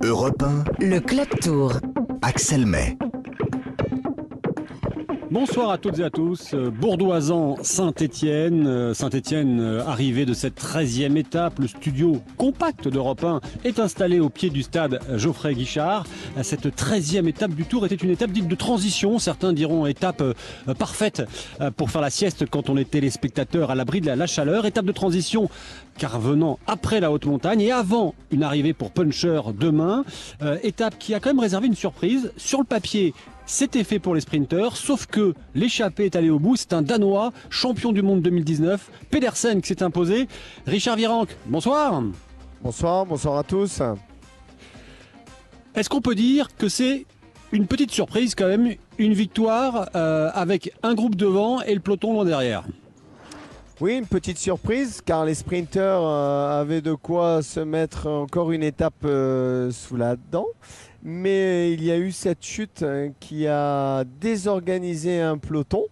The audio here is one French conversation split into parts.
Europe 1, Le Club Tour. Axel May. Bonsoir à toutes et à tous. Euh, Bourdoisan, Saint-Étienne. Saint-Étienne, euh, arrivé de cette 13e étape. Le studio compact d'Europe 1 est installé au pied du stade Geoffrey Guichard. Euh, Cette 13e étape du Tour était une étape dite de transition. Certains diront étape euh, parfaite euh, pour faire la sieste quand on est téléspectateur à l'abri de la chaleur. Étape de transition car venant après la haute montagne et avant une arrivée pour Puncher demain. Euh, étape qui a quand même réservé une surprise. Sur le papier, c'était fait pour les sprinteurs, sauf que l'échappée est allée au bout. C'est un Danois, champion du monde 2019, Pedersen qui s'est imposé. Richard Virenque, bonsoir. Bonsoir, bonsoir à tous. Est-ce qu'on peut dire que c'est une petite surprise quand même, une victoire euh, avec un groupe devant et le peloton loin derrière? Oui, une petite surprise car les sprinteurs euh, avaient de quoi se mettre encore une étape euh, sous la dent. Mais il y a eu cette chute hein, qui a désorganisé un peloton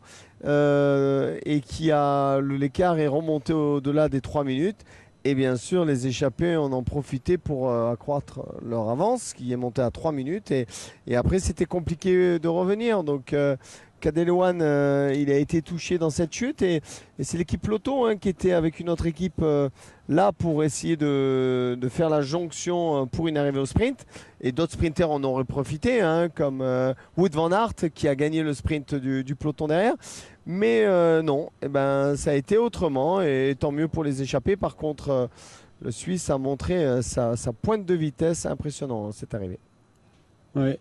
euh, et qui a l'écart est remonté au-delà des 3 minutes. Et bien sûr, les échappés en ont profité pour accroître leur avance, qui est montée à 3 minutes. Et, et après, c'était compliqué de revenir. Donc, Cadelouane, euh, il a été touché dans cette chute. Et, c'est l'équipe Lotto hein, qui était avec une autre équipe euh, là pour essayer de, faire la jonction euh, pour une arrivée au sprint. Et d'autres sprinters en auraient profité, hein, comme Wood Van Aert qui a gagné le sprint du, peloton derrière. Mais non, eh ben, ça a été autrement et tant mieux pour les échappés. Par contre, le Suisse a montré sa, sa pointe de vitesse impressionnant hein, cette arrivée.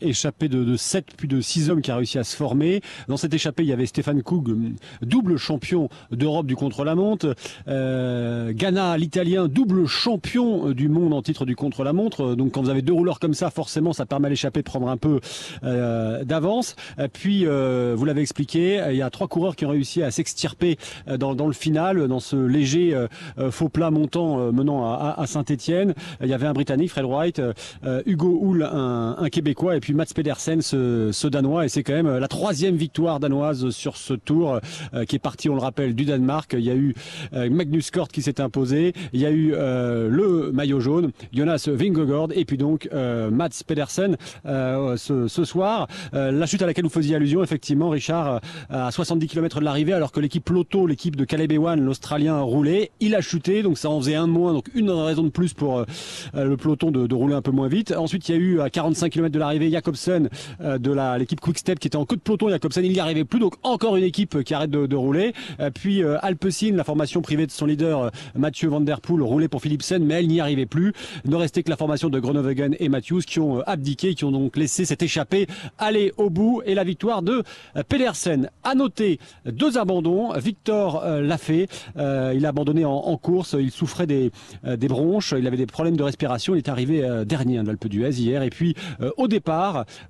Échappé de, de 7 puis de 6 hommes qui a réussi à se former. Dans cette échappée, il y avait Stéphane Koug, double champion d'Europe du contre-la-montre. Euh, Ghana, l'italien, double champion du monde en titre du contre-la-montre. Donc quand vous avez deux rouleurs comme ça, forcément, ça permet à l'échappée de prendre un peu euh, d'avance. Euh, Puis, euh, vous l'avez expliqué, il y a trois coureurs qui ont réussi à s'extirper euh, dans, le final, dans ce léger euh, euh, faux plat montant euh, menant à, Saint-Etienne. Il y avait un Britannique, Fred Wright, euh, Hugo Hull, un, un Québécois, et puis Mats Pedersen, ce, ce Danois. Et c'est quand même la troisième victoire danoise sur ce tour euh, qui est parti, on le rappelle, du Danemark. Il y a eu euh, Magnus Kort qui s'est imposé. Il y a eu euh, le maillot jaune, Jonas Vingegaard, et puis donc euh, Mats Pedersen euh, ce, ce soir. Euh, la chute à laquelle vous faisiez allusion, effectivement, Richard, euh, à 70 km de l'arrivée, alors que l'équipe Lotto, l'équipe de Caleb Ewan, l'Australien, roulait. Il a chuté, donc ça en faisait un de moins, donc une raison de plus pour euh, le peloton de, de rouler un peu moins vite. Ensuite, il y a eu à 45 km de l'arrivée Jacobsen euh, de l'équipe Quickstep qui était en queue de peloton. Jacobsen, il n'y arrivait plus, donc encore une équipe qui arrête de, rouler. Euh, puis euh, Alpecin, la formation privée de son leader Mathieu Van Der Poel, roulait pour Philipsen, mais elle n'y arrivait plus. Ne restait que la formation de Groenewegen et Matthews qui ont abdiqué, qui ont donc laissé cette échappée aller au bout et la victoire de Pedersen. À noter deux abandons. Victor l'a fait. Il a abandonné en, course. Il souffrait des, bronches. Il avait des problèmes de respiration. Il est arrivé dernier hein, de l'Alpe d'Huez hier. Et puis au départ,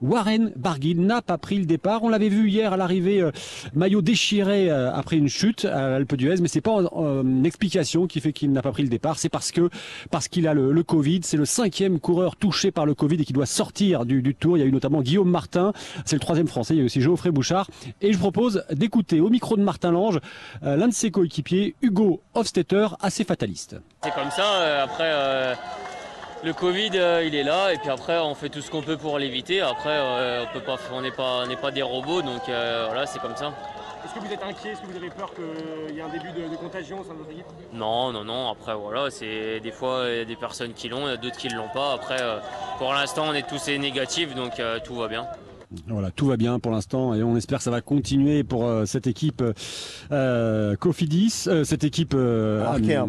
Warren Barguil n'a pas pris le départ. On l'avait vu hier à l'arrivée, euh, maillot déchiré euh, après une chute à l'Alpe d'Huez, mais c'est pas une explication qui fait qu'il n'a pas pris le départ. C'est parce que parce qu'il a le, Covid. C'est le cinquième coureur touché par le Covid et qui doit sortir du, Tour. Il y a eu notamment Guillaume Martin. C'est le troisième français. Il y a aussi Geoffrey Bouchard. Et je propose d'écouter au micro de Martin Lange euh, l'un de ses coéquipiers, Hugo Hofstetter, assez fataliste. C'est comme ça, après le Covid euh, il est là et puis après on fait tout ce qu'on peut pour l'éviter. Après euh, on peut pas, on n'est pas, on n'est pas des robots donc euh, voilà c'est comme ça. Est-ce que vous êtes inquiet? Est-ce que vous avez peur qu'il y ait un début de, de contagion au sein de votre équipe? Non, non, non, après voilà, c'est des fois il y a des personnes qui l'ont, il y a d'autres qui ne l'ont pas. Après pour l'instant on est tous négatifs donc tout va bien. Voilà, tout va bien pour l'instant et on espère que ça va continuer pour euh, cette équipe euh, Cofidis, euh, cette équipe euh, Arkea. euh,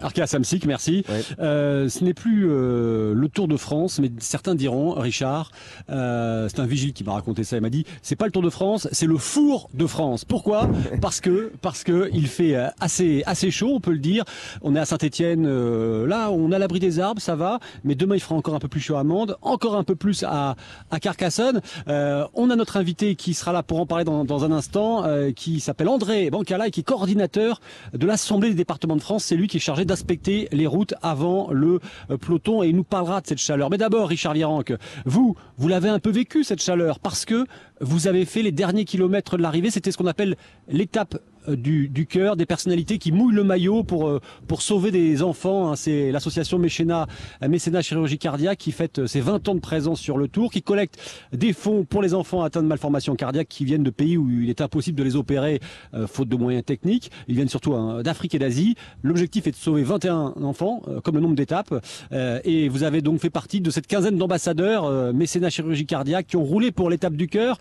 Arkea Samsic, merci. Euh, ce n'est plus euh, le Tour de France, mais certains diront, Richard, euh, c'est un vigile qui m'a raconté ça, il m'a dit, c'est pas le Tour de France, c'est le four de France. Pourquoi? Parce que parce que il fait euh, assez assez chaud, on peut le dire. On est à Saint-Étienne, là, on a l'abri des arbres, ça va, mais demain il fera encore un peu plus chaud à Mende, encore un peu plus à à Carcassonne. Euh, on a notre invité qui sera là pour en parler dans, un instant, euh, qui s'appelle André Bancala et qui est coordinateur de l'Assemblée des départements de France. C'est lui qui est chargé d'inspecter les routes avant le euh, peloton et il nous parlera de cette chaleur. Mais d'abord, Richard Virenque, vous, vous l'avez un peu vécu cette chaleur parce que vous avez fait les derniers kilomètres de l'arrivée. C'était ce qu'on appelle l'étape euh, du, du cœur, des personnalités qui mouillent le maillot pour, euh, pour sauver des enfants. hein. C'est l'association Mécénat, euh, Mécénat Chirurgie Cardiaque qui fête ses 20 ans de présence sur le tour, qui collecte des fonds pour les enfants atteints de malformations cardiaques qui viennent de pays où il est impossible de les opérer faute de moyens techniques. Ils viennent surtout hein, d'Afrique et d'Asie. L'objectif est de sauver 21 enfants, comme le nombre d'étapes. Et vous avez donc fait partie de cette quinzaine d'ambassadeurs mécénat chirurgie cardiaque qui ont roulé pour l'étape du cœur.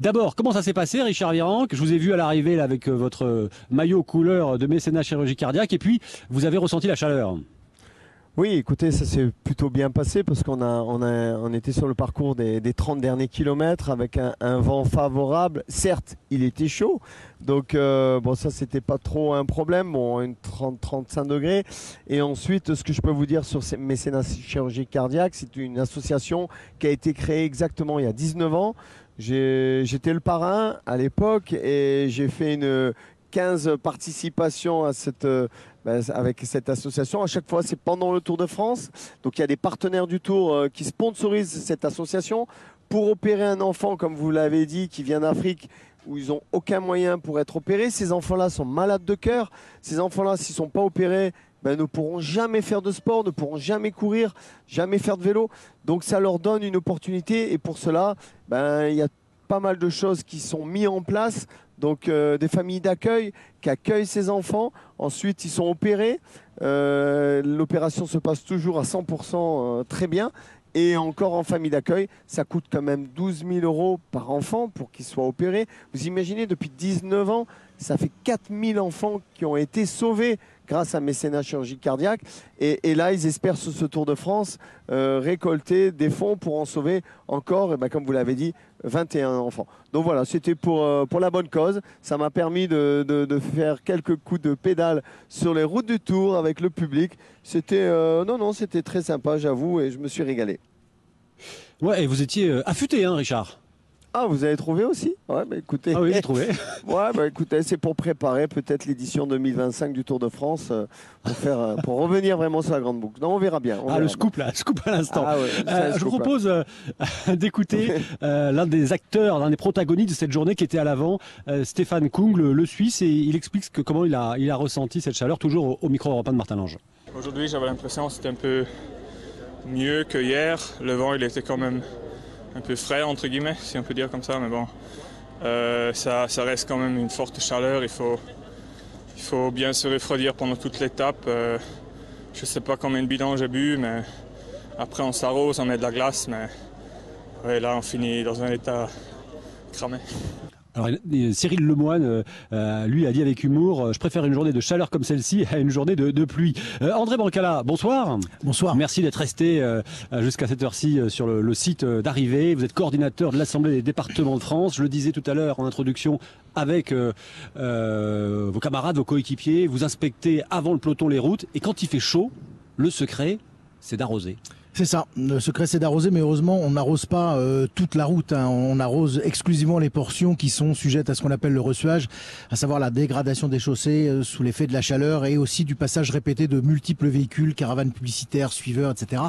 D'abord, comment ça s'est passé, Richard Virenque Je vous ai vu à l'arrivée avec euh, votre euh, maillot couleur de mécénat chirurgie cardiaque, et puis vous avez ressenti la chaleur. Oui, écoutez, ça s'est plutôt bien passé parce qu'on a, on était sur le parcours des, des 30 derniers kilomètres avec un, vent favorable. Certes, il était chaud, donc euh, bon, ça c'était pas trop un problème, bon, une 30-35 degrés. Et ensuite, ce que je peux vous dire sur ces mécénat chirurgie cardiaque, c'est une association qui a été créée exactement il y a 19 ans. J'étais le parrain à l'époque et j'ai fait une 15 participations à cette, avec cette association. À chaque fois, c'est pendant le Tour de France. Donc il y a des partenaires du Tour euh, qui sponsorisent cette association pour opérer un enfant, comme vous l'avez dit, qui vient d'Afrique où ils n'ont aucun moyen pour être opérés. Ces enfants-là sont malades de cœur. Ces enfants-là, s'ils ne sont pas opérés, ben, ne pourront jamais faire de sport, ne pourront jamais courir, jamais faire de vélo. Donc ça leur donne une opportunité et pour cela, ben, il y a pas mal de choses qui sont mises en place. Donc euh, des familles d'accueil qui accueillent ces enfants. Ensuite, ils sont opérés. Euh, L'opération se passe toujours à 100% euh, très bien. Et encore en famille d'accueil, ça coûte quand même 12 000 euros par enfant pour qu'ils soient opérés. Vous imaginez, depuis 19 ans, ça fait 4 000 enfants qui ont été sauvés grâce à mécénat chirurgie cardiaque. Et, là, ils espèrent sur ce Tour de France euh, récolter des fonds pour en sauver encore, et ben, comme vous l'avez dit, 21 enfants. Donc voilà, c'était pour, euh, pour la bonne cause. Ça m'a permis de, de- faire quelques coups de pédale sur les routes du Tour avec le public. C'était euh, non, non, c'était très sympa, j'avoue, et je me suis régalé. Ouais, et vous étiez affûté, hein, Richard? Ah, vous avez trouvé aussi Ouais, bah écoutez. Ah oui, j'ai trouvé. Ouais, bah écoutez, c'est pour préparer peut-être l'édition 2025 du Tour de France, euh, pour, faire, euh, pour revenir vraiment sur la grande boucle. Non, on verra bien. on Ah, verra le bien. scoop là, scoop à l'instant. Ah ouais, Euh, je vous scoop, propose euh, d'écouter euh, l'un des acteurs, l'un des protagonistes de cette journée qui était à l'avant, euh, Stéphane Kung, le, le Suisse, et il explique que, comment il a, il a ressenti cette chaleur, toujours au, au micro européen de Martin Lange. Aujourd'hui, j'avais l'impression que c'était un peu mieux que hier. Le vent, il était quand même un peu frais, entre guillemets, si on peut dire comme ça, mais bon, euh, ça, reste quand même une forte chaleur. Il faut, il faut bien se refroidir pendant toute l'étape. Euh, je ne sais pas combien de bidons j'ai bu, mais après, on s'arrose, on met de la glace, mais là, on finit dans un état cramé. Alors, Cyril Lemoine, euh, euh, lui, a dit avec humour euh, Je préfère une journée de chaleur comme celle-ci à une journée de, de pluie. Euh, André Bancala, bonsoir. Bonsoir. Merci d'être resté euh, jusqu'à cette heure-ci sur le, le site d'arrivée. Vous êtes coordinateur de l'Assemblée des départements de France. Je le disais tout à l'heure en introduction avec euh, euh, vos camarades, vos coéquipiers. Vous inspectez avant le peloton les routes. Et quand il fait chaud, le secret, c'est d'arroser. C'est ça. Le secret, c'est d'arroser, mais heureusement, on n'arrose pas euh, toute la route. hein. On arrose exclusivement les portions qui sont sujettes à ce qu'on appelle le ressuage, à savoir la dégradation des chaussées euh, sous l'effet de la chaleur et aussi du passage répété de multiples véhicules, caravanes publicitaires, suiveurs, etc.,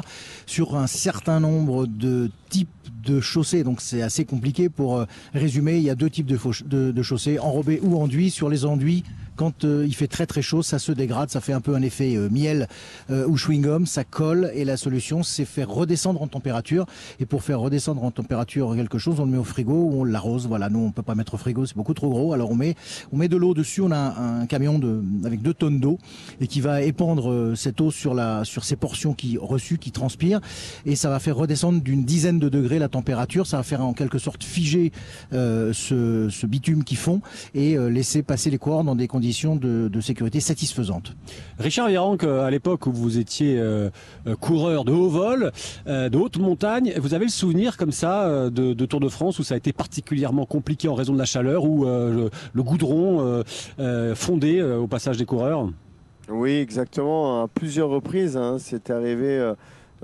sur un certain nombre de types de chaussées. Donc, c'est assez compliqué pour euh, résumer. Il y a deux types de, de chaussées, enrobées ou enduits. Sur les enduits, quand euh, il fait très très chaud, ça se dégrade, ça fait un peu un effet euh, miel euh, ou chewing-gum, ça colle et la solution c'est faire redescendre en température et pour faire redescendre en température quelque chose, on le met au frigo ou on l'arrose. Voilà, nous on peut pas mettre au frigo, c'est beaucoup trop gros. Alors on met on met de l'eau dessus, on a un, camion de avec deux tonnes d'eau et qui va épandre cette eau sur la sur ces portions qui reçues qui transpirent et ça va faire redescendre d'une dizaine de degrés la température, ça va faire en quelque sorte figer ce, ce bitume qui fond et laisser passer les coureurs dans des conditions de, de sécurité satisfaisantes. Richard Virenque, à l'époque où vous étiez euh, euh, coureur de haut vol, euh, de haute montagne, vous avez le souvenir comme ça de, de Tour de France où ça a été particulièrement compliqué en raison de la chaleur, où euh, le, le goudron fondait au passage des coureurs? Oui, exactement. À plusieurs reprises, hein, c'est arrivé,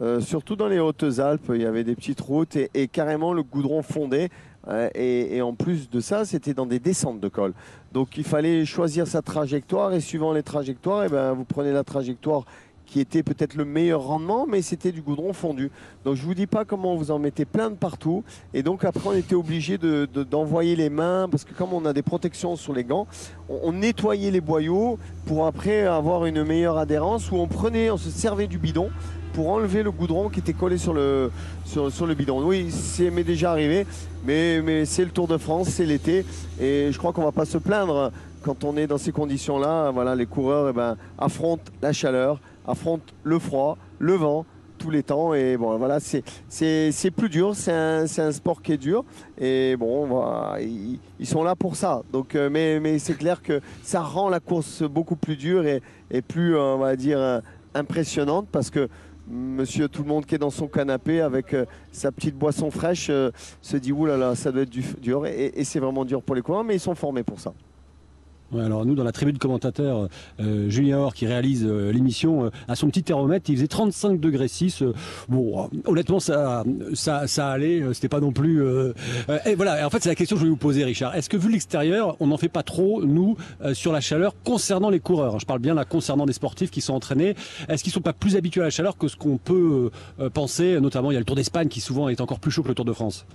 euh, surtout dans les Hautes-Alpes, il y avait des petites routes et, et carrément le goudron fondait. Euh, et, et en plus de ça, c'était dans des descentes de col. Donc il fallait choisir sa trajectoire et suivant les trajectoires, eh ben, vous prenez la trajectoire qui était peut-être le meilleur rendement, mais c'était du goudron fondu. Donc je vous dis pas comment vous en mettez plein de partout. Et donc après on était obligé de- de- d'envoyer les mains, parce que comme on a des protections sur les gants, on, nettoyait les boyaux pour après avoir une meilleure adhérence, où on prenait, on se servait du bidon pour enlever le goudron qui était collé sur le, sur, le bidon. Oui, c'est déjà arrivé, mais, mais c'est le Tour de France, c'est l'été, et je crois qu'on va pas se plaindre quand on est dans ces conditions-là. Voilà, les coureurs eh ben, affrontent la chaleur, affrontent le froid, le vent tous les temps. Et bon voilà c'est plus dur c'est un, un sport qui est dur. Et bon ils, ils sont là pour ça. Donc euh, mais mais c'est clair que ça rend la course beaucoup plus dure et, et plus euh, on va dire euh, impressionnante parce que Monsieur tout le monde qui est dans son canapé avec sa petite boisson fraîche se dit oulala là là, ça doit être du- dur. Et, et c'est vraiment dur pour les coureurs mais ils sont formés pour ça. Alors nous, dans la tribu de commentateurs, euh, Julien Or, qui réalise euh, l'émission, euh, à son petit thermomètre, il faisait 35 degrés 6. euh, bon, honnêtement, ça, ça, ça allait. C'était pas non plus. et voilà. En fait, c'est la question que je voulais vous poser, Richard. Est-ce que vu l'extérieur, on n'en fait pas trop nous sur la chaleur concernant les coureurs? Je parle bien là concernant des sportifs qui sont entraînés. Est-ce qu'ils sont pas plus habitués à la chaleur que ce qu'on peut penser? Notamment, il y a le Tour d'Espagne qui souvent est encore plus chaud que le Tour de France.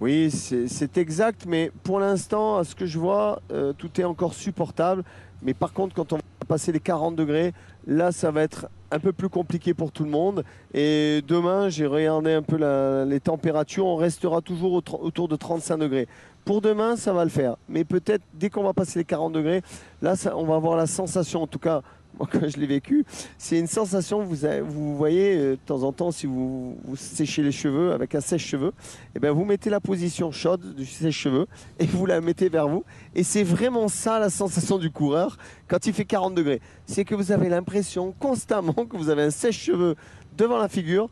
Oui, c'est exact, mais pour l'instant, à ce que je vois, euh, tout est encore supportable. Mais par contre, quand on va passer les 40 degrés, là, ça va être un peu plus compliqué pour tout le monde. Et demain, j'ai regardé un peu la- les températures, on restera toujours autour de 35 degrés. Pour demain, ça va le faire. Mais peut-être, dès qu'on va passer les 40 degrés, là, ça- on va avoir la sensation, en tout cas, moi, quand je l'ai vécu, c'est une sensation, vous, voyez, euh, de temps en temps, si vous, séchez les cheveux avec un sèche-cheveux, eh ben, vous mettez la position chaude du sèche-cheveux et vous la mettez vers vous. Et c'est vraiment ça la sensation du coureur quand il fait 40 degrés. C'est que vous avez l'impression constamment que vous avez un sèche-cheveux devant la figure,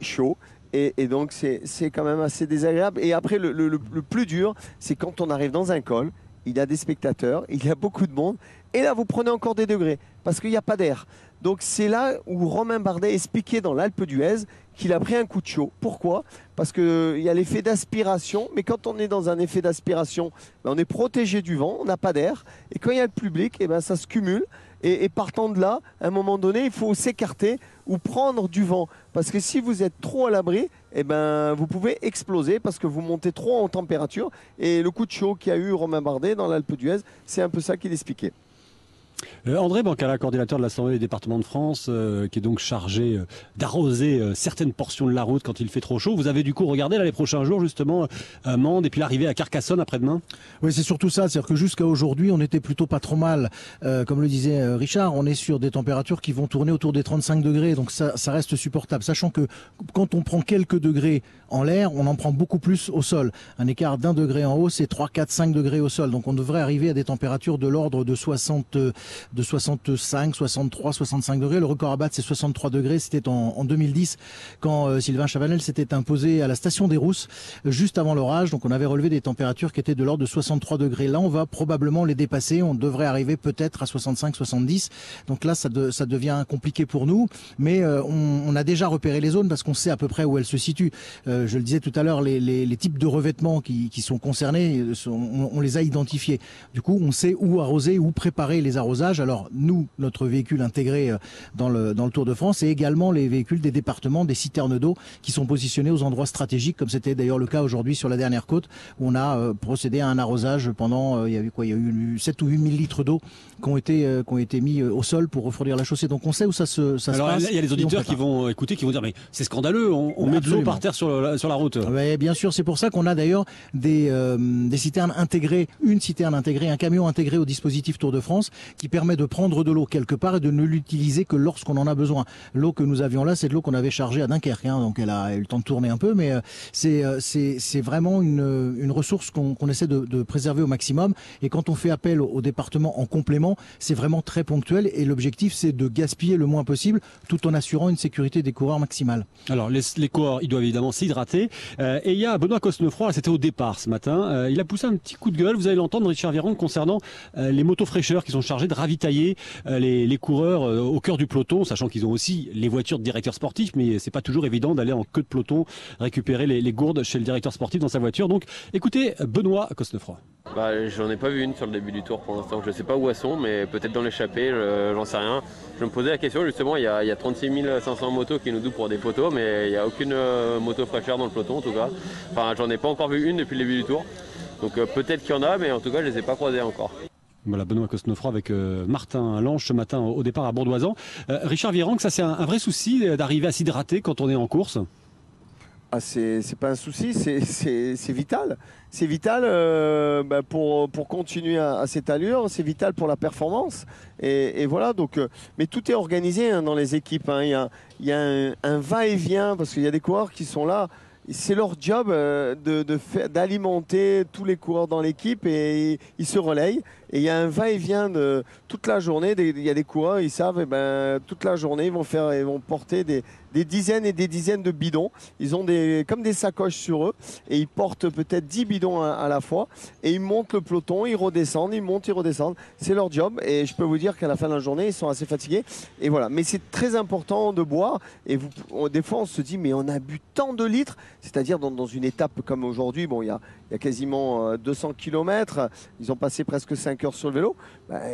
chaud. Et, et donc c'est quand même assez désagréable. Et après, le plus dur, c'est quand on arrive dans un col, il y a des spectateurs, il y a beaucoup de monde, et là vous prenez encore des degrés, parce qu'il n'y a pas d'air. Donc c'est là où Romain Bardet expliquait dans l'Alpe d'Huez qu'il a pris un coup de chaud. Pourquoi? Parce qu'il y a l'effet d'aspiration, mais quand on est dans un effet d'aspiration, ben, on est protégé du vent, on n'a pas d'air, et quand il y a le public, eh ben, ça se cumule, et, et partant de là, à un moment donné, il faut s'écarter ou prendre du vent. Parce que si vous êtes trop à l'abri, eh ben, vous pouvez exploser parce que vous montez trop en température. Et le coup de chaud qu'a eu Romain Bardet dans l'Alpe d'Huez, c'est un peu ça qu'il expliquait. Euh, André Bancala, coordinateur de l'Assemblée des départements de France, euh, qui est donc chargé euh, d'arroser certaines portions de la route quand il fait trop chaud. Vous avez du coup regardé les prochains jours justement Mende et puis l'arrivée à Carcassonne après-demain? Oui, c'est surtout ça. C'est-à-dire que jusqu'à aujourd'hui, on était plutôt pas trop mal. Comme le disait Richard, on est sur des températures qui vont tourner autour des 35 degrés. Donc ça, ça reste supportable. Sachant que quand on prend quelques degrés en l'air, on en prend beaucoup plus au sol. Un écart d'un degré en haut, c'est 3, 4, 5 degrés au sol. Donc on devrait arriver à des températures de l'ordre de 60, euh, de 65, 63, 65 degrés. Le record à battre, c'est 63 degrés. C'était en, en 2010 quand euh, Sylvain Chavanel s'était imposé à la station des Rousses juste avant l'orage. Donc on avait relevé des températures qui étaient de l'ordre de 63 degrés. Là, on va probablement les dépasser. On devrait arriver peut-être à 65, 70. Donc là, ça, de- ça devient compliqué pour nous. Mais euh, on, a déjà repéré les zones parce qu'on sait à peu près où elles se situent. Euh, je le disais tout à l'heure, les, types de revêtements qui, sont concernés, on les a identifiés. Du coup, on sait où arroser, où préparer les arrosages. Alors nous, notre véhicule intégré euh, dans le, Tour de France et également les véhicules des départements, des citernes d'eau qui sont positionnés aux endroits stratégiques, comme c'était d'ailleurs le cas aujourd'hui sur la dernière côte, où on a euh, procédé à un arrosage pendant, euh, il y a eu quoi, il y a eu 7 ou 8 000 litres d'eau qui ont été, euh, qui ont été mis euh, au sol pour refroidir la chaussée. Donc on sait où ça se, ça Alors se passe. il y a les auditeurs qui vont écouter, qui vont dire mais c'est scandaleux, on, on met de l'eau par terre sur la, sur la route. Ouais, bien sûr, c'est pour ça qu'on a d'ailleurs des, euh, des citernes intégrées, une citerne intégrée, un camion intégré au dispositif Tour de France qui permet de prendre de l'eau quelque part et de ne l'utiliser que lorsqu'on en a besoin. L'eau que nous avions là, c'est de l'eau qu'on avait chargée à Dunkerque, hein, donc elle a eu le temps de tourner un peu, mais euh, c'est euh, c'est c'est vraiment une, une ressource qu'on qu'on essaie de, de préserver au maximum. Et quand on fait appel au, au département en complément, c'est vraiment très ponctuel et l'objectif c'est de gaspiller le moins possible tout en assurant une sécurité des coureurs maximale. Alors les, coureurs, ils doivent évidemment s'hydrater. Euh, et il y a Benoît Cosnefroy, c'était au départ ce matin, euh, il a poussé un petit coup de gueule, vous allez l'entendre Richard Viron, concernant euh, les motos fraîcheurs qui sont chargés de ravitailler les, coureurs au cœur du peloton, sachant qu'ils ont aussi les voitures de directeur sportif, mais c'est pas toujours évident d'aller en queue de peloton récupérer les, les gourdes chez le directeur sportif dans sa voiture. Donc écoutez Benoît Cosnefroy. Bah, j'en ai pas vu une sur le début du tour pour l'instant. Je sais pas où elles sont, mais peut-être dans l'échappée, je- j'en sais rien. Je me posais la question justement, il y a, il y a 36 500 motos qui nous douent pour des photos, mais il n'y a aucune euh, moto fraîcheur dans le peloton en tout cas. Enfin, j'en ai pas encore vu une depuis le début du tour. Donc euh, peut-être qu'il y en a, mais en tout cas, je les ai pas croisées encore. Voilà, Benoît Cosnefroy avec euh, Martin Lange ce matin au départ à Bourdoisan. Richard Virenque, ça c'est un, vrai souci d'arriver à s'hydrater quand on est en course? Ah, c'est pas un souci, c'est- vital. C'est vital euh, bah, pour, pour continuer à, cette allure, c'est vital pour la performance. Et, voilà, donc, euh, mais tout est organisé hein, dans les équipes. hein. Il y a, un, va-et-vient parce qu'il y a des coureurs qui sont là. C'est leur job euh, d'alimenter tous les coureurs dans l'équipe et ils se relayent. Et il y a un va-et-vient de toute la journée. Il y a des coureurs, ils savent, eh ben, toute la journée, ils vont, faire, ils vont porter des, dizaines et des dizaines de bidons. Ils ont des, comme des sacoches sur eux et ils portent peut-être 10 bidons à, la fois et ils montent le peloton, ils redescendent, ils montent, ils redescendent. C'est leur job et je peux vous dire qu'à la fin de la journée, ils sont assez fatigués. Et voilà. Mais c'est très important de boire et des fois on se dit mais on a bu tant de litres, c'est-à-dire dans, une étape comme aujourd'hui, bon il y a, quasiment euh, 200 km, ils ont passé presque 5 sur le vélo.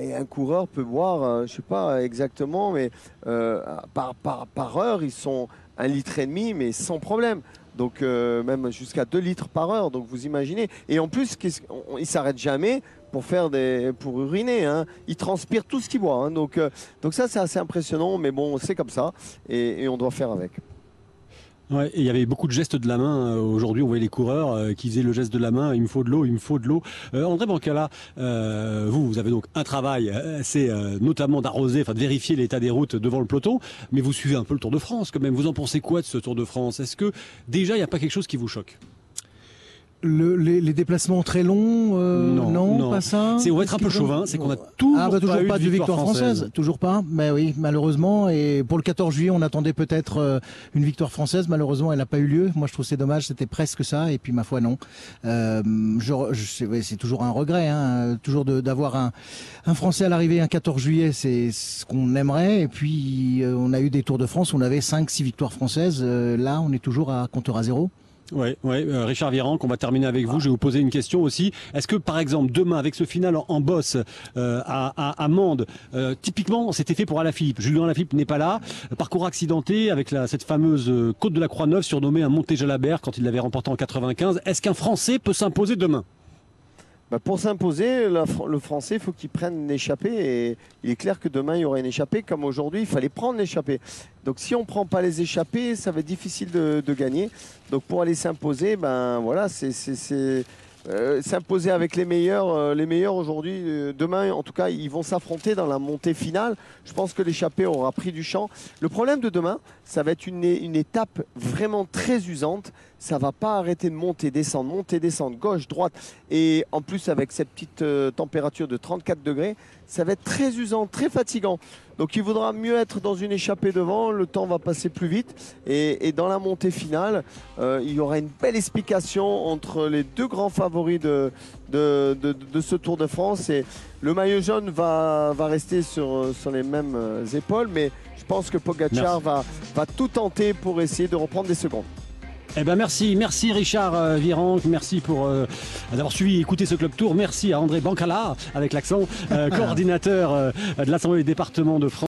Et un coureur peut boire, euh, je sais pas exactement, mais euh, par, par, par heure, ils sont un litre et demi, mais sans problème. Donc euh, même jusqu'à 2 litres par heure. Donc vous imaginez. Et en plus, qu'est-ce- on- ils s'arrêtent jamais pour faire des, pour uriner. Hein. Ils transpirent tout ce qu'ils boivent. hein. Donc, ça, c'est assez impressionnant. Mais bon, c'est comme ça, et on doit faire avec. Ouais, et il y avait beaucoup de gestes de la main. euh, Aujourd'hui, on voyait les coureurs euh, qui faisaient le geste de la main. Il me faut de l'eau, il me faut de l'eau. Euh, André Bancala, vous, vous avez donc un travail, c'est notamment d'arroser, enfin de vérifier l'état des routes devant le peloton. Mais vous suivez un peu le Tour de France quand même. Vous en pensez quoi de ce Tour de France? Est-ce que déjà il n'y a pas quelque chose qui vous choque? Le- les, les déplacements très longs, euh, Non, non, non. pas ça. C'est- on va être un peu chauvin, c'est qu'on a toujours ah, bah, toujours pas pas, de victoire victoire française. française. toujours pas. Mais oui, malheureusement. Et pour le 14 juillet, on attendait peut-être euh, une victoire française. Malheureusement, elle n'a pas eu lieu. Moi, je trouve c'est dommage. C'était presque ça. Et puis, ma foi, non. Euh, je, je- c'est ouais, c'est toujours un regret, hein, toujours de- d'avoir un, un Français à l'arrivée un 14 juillet. C'est ce qu'on aimerait. Et puis, euh, on a eu des Tours de France. On avait 5-6 victoires françaises. Euh, là, on est toujours à compteur à zéro. Ouais. euh, Richard Virenque, on va terminer avec vous. Je vais vous poser une question aussi. Est-ce que, par exemple, demain, avec ce final en, en bosse euh, à, Mende, euh, typiquement, c'était fait pour Alaphilippe. Julien Alaphilippe n'est pas là. Parcours accidenté avec cette fameuse euh, côte de la Croix-Neuve surnommée un Monté-Jalabert quand il l'avait remporté en 95. Est-ce qu'un Français peut s'imposer demain? Bah, pour s'imposer, le Français, il faut qu'il prenne une échappée. Et il est clair que demain, il y aura une échappée. Comme aujourd'hui, il fallait prendre l'échappée. Donc si on ne prend pas les échappées, ça va être difficile de, de gagner. Donc pour aller s'imposer, ben voilà, c'est, euh, s'imposer avec les meilleurs. euh, les meilleurs aujourd'hui, euh, demain, en tout cas, ils vont s'affronter dans la montée finale. Je pense que l'échappée aura pris du champ. Le problème de demain, ça va être une, étape vraiment très usante. Ça va pas arrêter de monter, descendre, monter, descendre, gauche, droite. Et en plus, avec cette petite température de 34 degrés, ça va être très usant, très fatigant. Donc il vaudra mieux être dans une échappée devant, le temps va passer plus vite. Et, et dans la montée finale, il y aura une belle explication entre les deux grands favoris de, de, de- de ce Tour de France. Et le maillot jaune va, va rester sur, sur les mêmes euh, épaules, mais je pense que Pogacar va, va tout tenter pour essayer de reprendre des secondes. Eh ben merci, merci Richard euh, Virenque, merci pour euh, d'avoir suivi et écouté ce club tour. Merci à André Bancala avec l'accent, euh, coordinateur euh, de l'Assemblée des départements de France.